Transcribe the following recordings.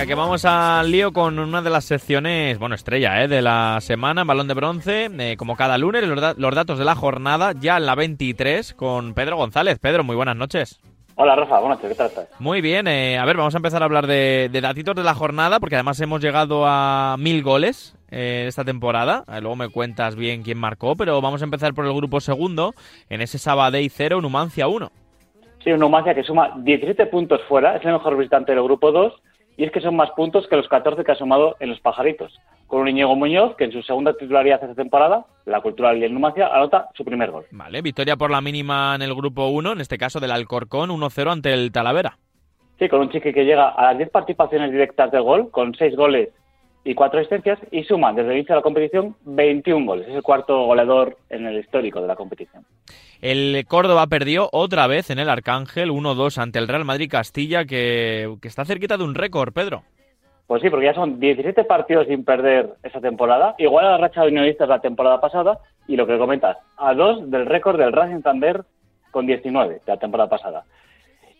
Venga, que vamos al lío con una de las secciones, bueno, estrella ¿eh? de la semana, Balón de Bronce, eh, como cada lunes, los, los, datos de la jornada, ya en la 23, con Pedro González. Pedro, muy buenas noches. Hola, Rafa, buenas noches, ¿qué tal estás? Muy bien, eh, a ver, vamos a empezar a hablar de, de, datitos de la jornada, porque además hemos llegado a mil goles eh, esta temporada. luego me cuentas bien quién marcó, pero vamos a empezar por el grupo segundo, en ese Sabadell 0, Numancia 1. Sí, un Numancia que suma 17 puntos fuera, es el mejor visitante del grupo 2 y es que son más puntos que los 14 que ha sumado en los pajaritos. Con un Iñigo Muñoz, que en su segunda titularidad esta temporada, la Cultural y el Numancia, anota su primer gol. Vale, victoria por la mínima en el grupo 1, en este caso del Alcorcón, 1-0 ante el Talavera. Sí, con un chique que llega a las 10 participaciones directas de gol, con 6 goles y 4 asistencias, y suma desde el inicio de la competición 21 goles. Es el cuarto goleador en el histórico de la competición. El Córdoba perdió otra vez en el Arcángel 1-2 ante el Real Madrid Castilla, que, que está cerquita de un récord, Pedro. Pues sí, porque ya son 17 partidos sin perder esa temporada, igual a la racha de unionistas la temporada pasada, y lo que comentas, a dos del récord del Racing Santander con 19 de la temporada pasada.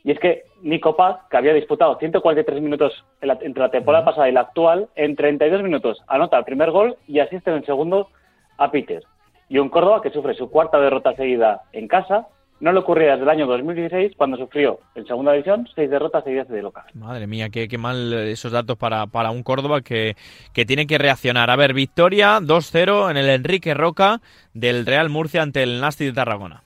Y es que Nico Paz, que había disputado 143 minutos entre la temporada pasada y la actual, en 32 minutos anota el primer gol y asiste en el segundo a Peter. Y un Córdoba que sufre su cuarta derrota seguida en casa. No le ocurría desde el año 2016, cuando sufrió en segunda división seis derrotas seguidas de local. Madre mía, qué, qué mal esos datos para, para un Córdoba que, que tiene que reaccionar. A ver, victoria 2-0 en el Enrique Roca del Real Murcia ante el Nasti de Tarragona.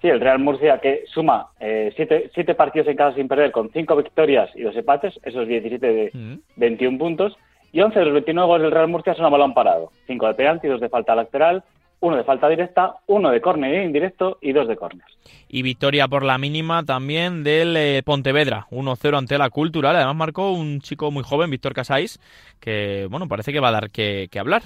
Sí, el Real Murcia que suma eh, siete, siete, partidos en casa sin perder con cinco victorias y dos empates, esos 17 de mm. 21 puntos. Y 11 de los 29 goles del Real Murcia son a balón parado. Cinco de penalti, dos de falta lateral, uno de falta directa, uno de córner indirecto y dos de córner. Y victoria por la mínima también del eh, Pontevedra, 1-0 ante la Cultural. Además marcó un chico muy joven, Víctor Casais, que bueno, parece que va a dar que, que hablar.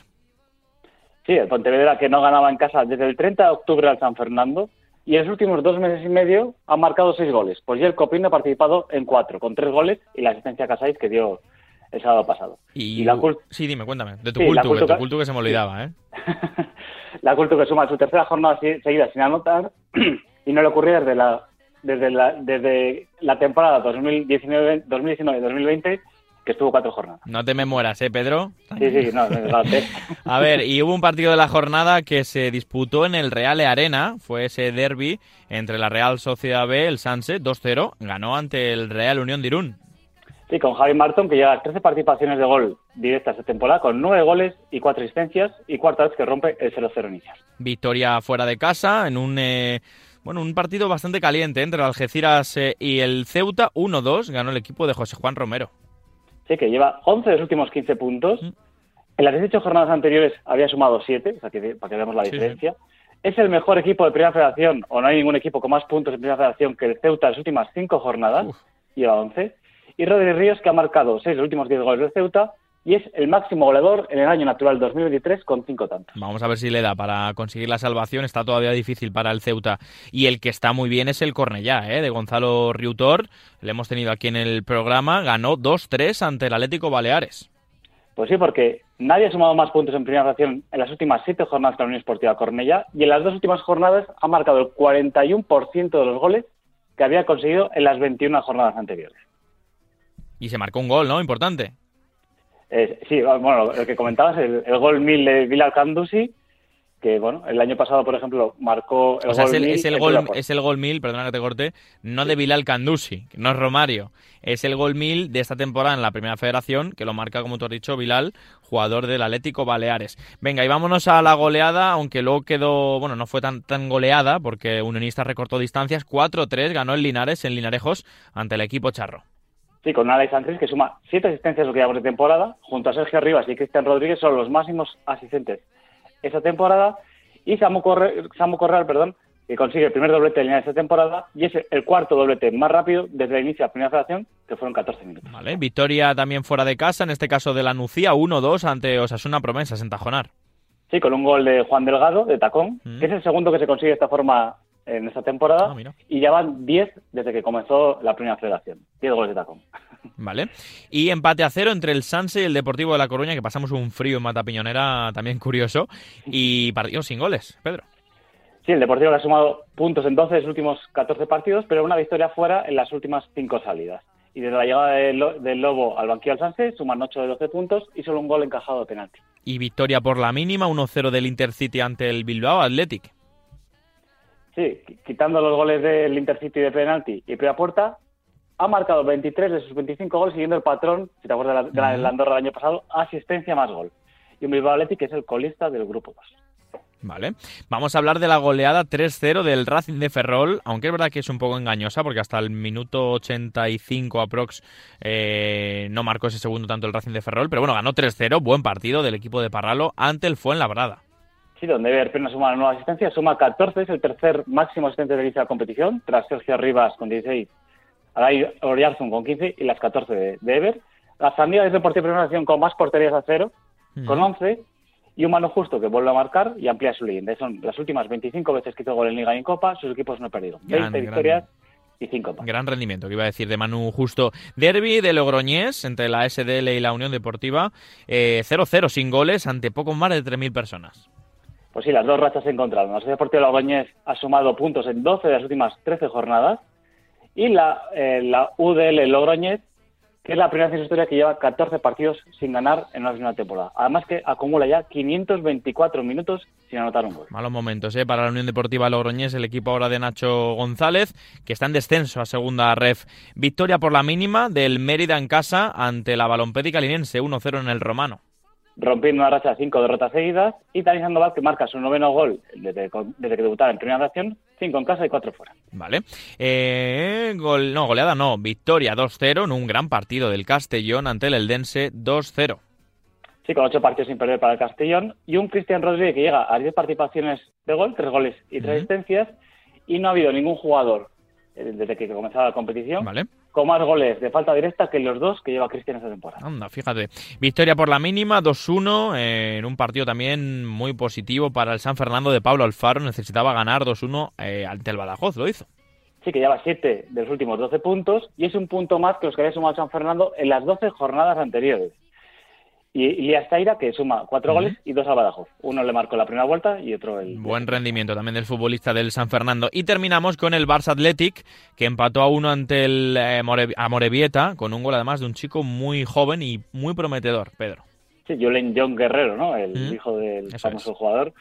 Sí, el Pontevedra que no ganaba en casa desde el 30 de octubre al San Fernando y en los últimos dos meses y medio ha marcado seis goles. Pues ya el Copín ha participado en cuatro, con tres goles y la asistencia a Casais que dio el sábado pasado. Y, la Sí, dime, cuéntame. De tu sí, culto, de tu culto que se me olvidaba, ¿eh? la culto que suma su tercera jornada seguida sin anotar y no le ocurrió desde la desde la, desde la temporada 2019-2020 que estuvo cuatro jornadas. No te me mueras, ¿eh, Pedro? Sí, sí, no, no A ver, y hubo un partido de la jornada que se disputó en el Real Arena, fue ese derby entre la Real Sociedad B, el Sanse, 2-0, ganó ante el Real Unión de Irún. Sí, con Javi Marton, que lleva 13 participaciones de gol directas esta temporada, con 9 goles y 4 asistencias, y cuarta vez que rompe el 0-0 inicial. Victoria fuera de casa, en un... Eh, bueno, un partido bastante caliente entre el Algeciras eh, y el Ceuta, 1-2, ganó el equipo de José Juan Romero. Sí, que lleva 11 de los últimos 15 puntos. Mm. En las 18 jornadas anteriores había sumado 7, o sea, que, para que veamos la diferencia. Es el mejor equipo de Primera Federación, o no hay ningún equipo con más puntos en Primera Federación que el Ceuta en las últimas 5 jornadas, lleva 11. Y Rodri Ríos, que ha marcado 6 de los últimos 10 goles del Ceuta, y es el máximo goleador en el año natural 2023 con 5 tantos. Vamos a ver si le da para conseguir la salvación. Está todavía difícil para el Ceuta. Y el que está muy bien es el Cornellá, ¿eh? de Gonzalo Riutor. Le hemos tenido aquí en el programa. Ganó 2-3 ante el Atlético Baleares. Pues sí, porque nadie ha sumado más puntos en primera fracción en las últimas 7 jornadas que la Unión Esportiva Cornellá. Y en las dos últimas jornadas ha marcado el 41% de los goles que había conseguido en las 21 jornadas anteriores. Y se marcó un gol, ¿no? Importante. Eh, sí, bueno, lo que comentabas, el, gol 1000 de Bilal Kandusi, que bueno, el año pasado, por ejemplo, marcó el o sea, gol es el, es el gol, es el gol 1000, perdona que te corte, no de Bilal Kandusi, no es Romario, es el gol 1000 de esta temporada en la Primera Federación, que lo marca, como tú has dicho, Bilal, jugador del Atlético Baleares. Venga, y vámonos a la goleada, aunque luego quedó, bueno, no fue tan, tan goleada, porque Unionista recortó distancias, 4-3 ganó el Linares en Linarejos ante el equipo charro. Sí, con Alex Andrés, que suma siete asistencias lo que llevamos de temporada, junto a Sergio Rivas y Cristian Rodríguez, son los máximos asistentes esta temporada. Y Samu, Correal, perdón, que consigue el primer doblete de línea de esta temporada y es el cuarto doblete más rápido desde el inicio de la primera federación, que fueron 14 minutos. Vale, victoria también fuera de casa, en este caso de la Nucía, 1-2 ante Osasuna Promesas en Tajonar. Sí, con un gol de Juan Delgado, de tacón, mm. que es el segundo que se consigue de esta forma en esta temporada Ah, y ya van 10 desde que comenzó la primera federación. 10 goles de tacón. Vale. Y empate a cero entre el Sanse y el Deportivo de La Coruña, que pasamos un frío en Mata Piñonera también curioso. Y partido sin goles, Pedro. Sí, el Deportivo le ha sumado puntos en 12 de los últimos 14 partidos, pero una victoria fuera en las últimas 5 salidas. Y desde la llegada del, Lobo al banquillo al Sanse suman 8 de 12 puntos y solo un gol encajado de penalti. Y victoria por la mínima, 1-0 del Intercity ante el Bilbao Athletic. Sí, quitando los goles del Intercity de penalti y primera puerta, ha marcado 23 de sus 25 goles siguiendo el patrón, si te acuerdas de la, de la Andorra del año pasado, asistencia más gol. Y un Bilbao Athletic que es el colista del grupo 2. Vale. Vamos a hablar de la goleada 3-0 del Racing de Ferrol, aunque es verdad que es un poco engañosa porque hasta el minuto 85 aprox eh, no marcó ese segundo tanto el Racing de Ferrol, pero bueno, ganó 3-0, buen partido del equipo de Parralo ante el Fuenlabrada. Donde Verpena suma la nueva asistencia, suma 14, es el tercer máximo asistente de la competición, tras Sergio Rivas con 16, Alay Oriarzun con 15 y las 14 de, de Ever. La Sandía es el partido de primera nación con más porterías a cero, con 11, y un mano justo que vuelve a marcar y amplía su leyenda. Son las últimas 25 veces que hizo gol en Liga y en Copa, sus equipos no han perdido. 20 victorias y 5 Gran rendimiento, que iba a decir de Manu Justo. Derby de Logroñés entre la SDL y la Unión Deportiva. 0-0 eh, sin goles ante poco más de 3.000 personas. Pues sí, las dos rachas se encontraron. La Sociedad Deportiva Logroñés ha sumado puntos en 12 de las últimas 13 jornadas y la, eh, UDL Logroñés que es la primera vez en su historia que lleva 14 partidos sin ganar en una misma temporada. Además que acumula ya 524 minutos sin anotar un gol. Malos momentos ¿eh? para la Unión Deportiva Logroñés, el equipo ahora de Nacho González, que está en descenso a segunda ref. Victoria por la mínima del Mérida en casa ante la Balompédica Linense, 1-0 en el Romano rompiendo una racha de cinco derrotas seguidas, y Dani Sandoval, que marca su noveno gol desde, desde que debutara en primera nación, cinco en casa y cuatro fuera. Vale. Eh, gol, no, goleada no, victoria 2-0 en un gran partido del Castellón ante el Eldense 2-0. Sí, con ocho partidos sin perder para el Castellón, y un Cristian Rodríguez que llega a diez participaciones de gol, tres goles y tres asistencias, y no ha habido ningún jugador eh, desde que comenzaba la competición vale con más goles de falta directa que los dos que lleva Cristian esta temporada. Anda, fíjate. Victoria por la mínima, 2-1, eh, en un partido también muy positivo para el San Fernando de Pablo Alfaro. Necesitaba ganar 2-1 eh, ante el Badajoz, lo hizo. Sí, que lleva 7 de los últimos 12 puntos y es un punto más que los que había sumado San Fernando en las 12 jornadas anteriores. Y Ilías Taira, que suma cuatro goles y dos a Badajoz. Uno le marcó la primera vuelta y otro el... Buen rendimiento también del futbolista del San Fernando. Y terminamos con el Barça Athletic, que empató a uno ante el eh, Morevieta, con un gol además de un chico muy joven y muy prometedor, Pedro. Sí, Julen John Guerrero, ¿no? El hijo del famoso jugador,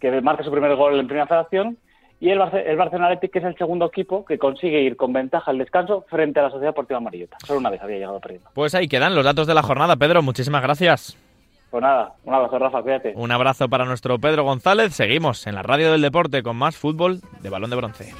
que marca su primer gol en Primera Federación y el, el Barcelona Athletic, que es el segundo equipo que consigue ir con ventaja al descanso frente a la Sociedad Deportiva Amarillota. Solo una vez había llegado perdiendo. Pues ahí quedan los datos de la jornada, Pedro. Muchísimas gracias. Pues nada, un abrazo, Rafa, cuídate. Un abrazo para nuestro Pedro González. Seguimos en la radio del deporte con más fútbol de balón de bronce.